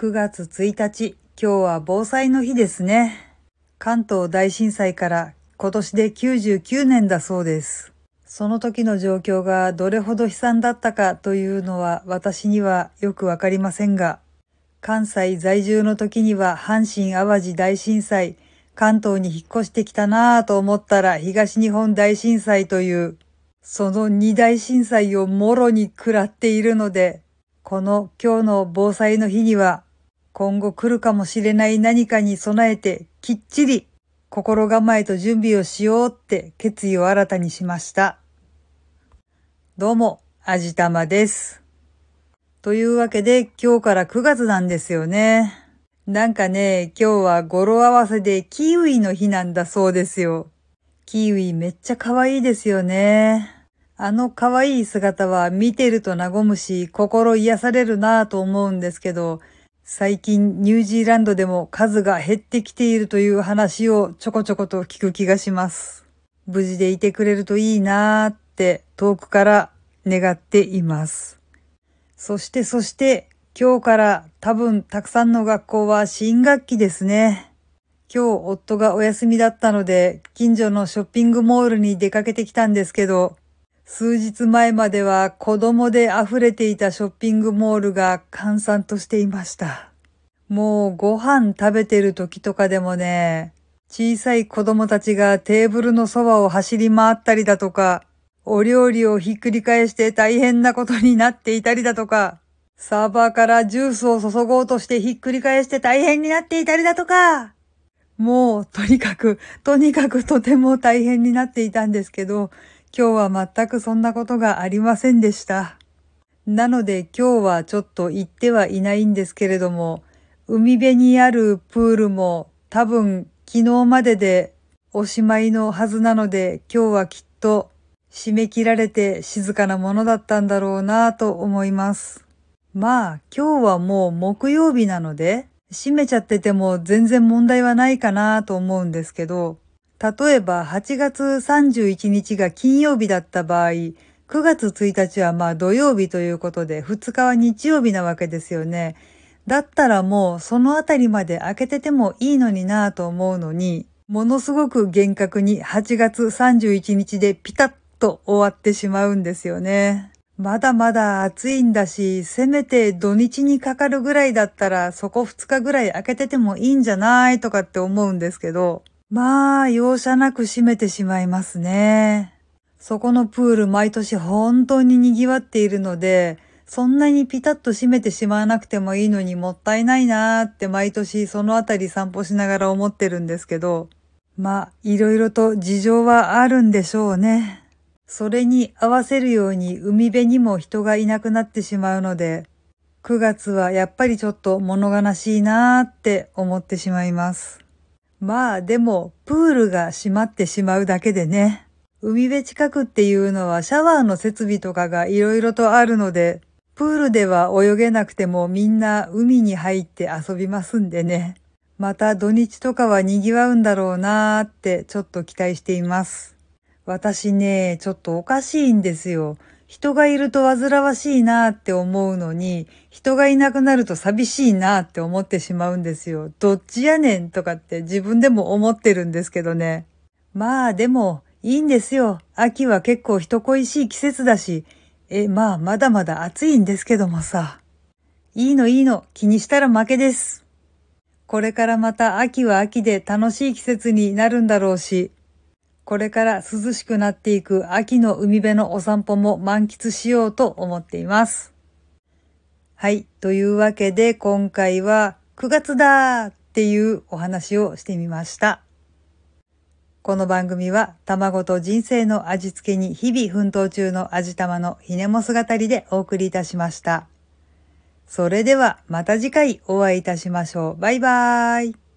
9月1日、今日は防災の日ですね。関東大震災から今年で99年だそうです。その時の状況がどれほど悲惨だったかというのは私にはよくわかりませんが、関西在住の時には阪神淡路大震災、関東に引っ越してきたなぁと思ったら東日本大震災という、その二大震災をもろに食らっているので、この今日の防災の日には今後来るかもしれない何かに備えてきっちり心構えと準備をしようって決意を新たにしました。どうも、あじたまです。というわけで今日から9月なんですよね。なんかね、今日は語呂合わせでキウイの日なんだそうですよ。キウイめっちゃ可愛いですよね。あの可愛い姿は見てると和むし、心癒されるなぁと思うんですけど、最近ニュージーランドでも数が減ってきているという話をちょこちょこと聞く気がします。無事でいてくれるといいなーって遠くから願っています。そしてそして今日から多分たくさんの学校は新学期ですね。今日夫がお休みだったので近所のショッピングモールに出かけてきたんですけど、数日前までは子供で溢れていたショッピングモールが閑散としていました。もうご飯食べてる時とかでもね、小さい子供たちがテーブルのそばを走り回ったりだとか、お料理をひっくり返して大変なことになっていたりだとか、サーバーからジュースを注ごうとしてひっくり返して大変になっていたりだとか、もうとにかく、とにかくとても大変になっていたんですけど、今日は全くそんなことがありませんでした。なので今日はちょっと行ってはいないんですけれども、海辺にあるプールも多分昨日まででおしまいのはずなので今日はきっと締め切られて静かなものだったんだろうなと思います。まあ今日はもう木曜日なので閉めちゃってても全然問題はないかなと思うんですけど、例えば8月31日が金曜日だった場合、9月1日はまあ土曜日ということで、2日は日曜日なわけですよね。だったらもうそのあたりまで開けててもいいのになぁと思うのに、ものすごく厳格に8月31日でピタッと終わってしまうんですよね。まだまだ暑いんだし、せめて土日にかかるぐらいだったらそこ2日ぐらい開けててもいいんじゃないとかって思うんですけど、まあ、容赦なく閉めてしまいますね。そこのプール毎年本当に賑わっているので、そんなにピタッと閉めてしまわなくてもいいのにもったいないなーって毎年そのあたり散歩しながら思ってるんですけど、まあ、いろいろと事情はあるんでしょうね。それに合わせるように海辺にも人がいなくなってしまうので、9月はやっぱりちょっと物悲しいなーって思ってしまいます。まあでも、プールが閉まってしまうだけでね。海辺近くっていうのはシャワーの設備とかが色々とあるので、プールでは泳げなくてもみんな海に入って遊びますんでね。また土日とかは賑わうんだろうなーってちょっと期待しています。私ね、ちょっとおかしいんですよ。人がいると煩わしいなって思うのに、人がいなくなると寂しいなって思ってしまうんですよ。どっちやねんとかって自分でも思ってるんですけどね。まあでも、いいんですよ。秋は結構人恋しい季節だし、え、まあまだまだ暑いんですけどもさ。いいのいいの、気にしたら負けです。これからまた秋は秋で楽しい季節になるんだろうし、これから涼しくなっていく秋の海辺のお散歩も満喫しようと思っています。はい。というわけで今回は9月だっていうお話をしてみました。この番組は卵と人生の味付けに日々奮闘中の味玉のひねも姿りでお送りいたしました。それではまた次回お会いいたしましょう。バイバーイ。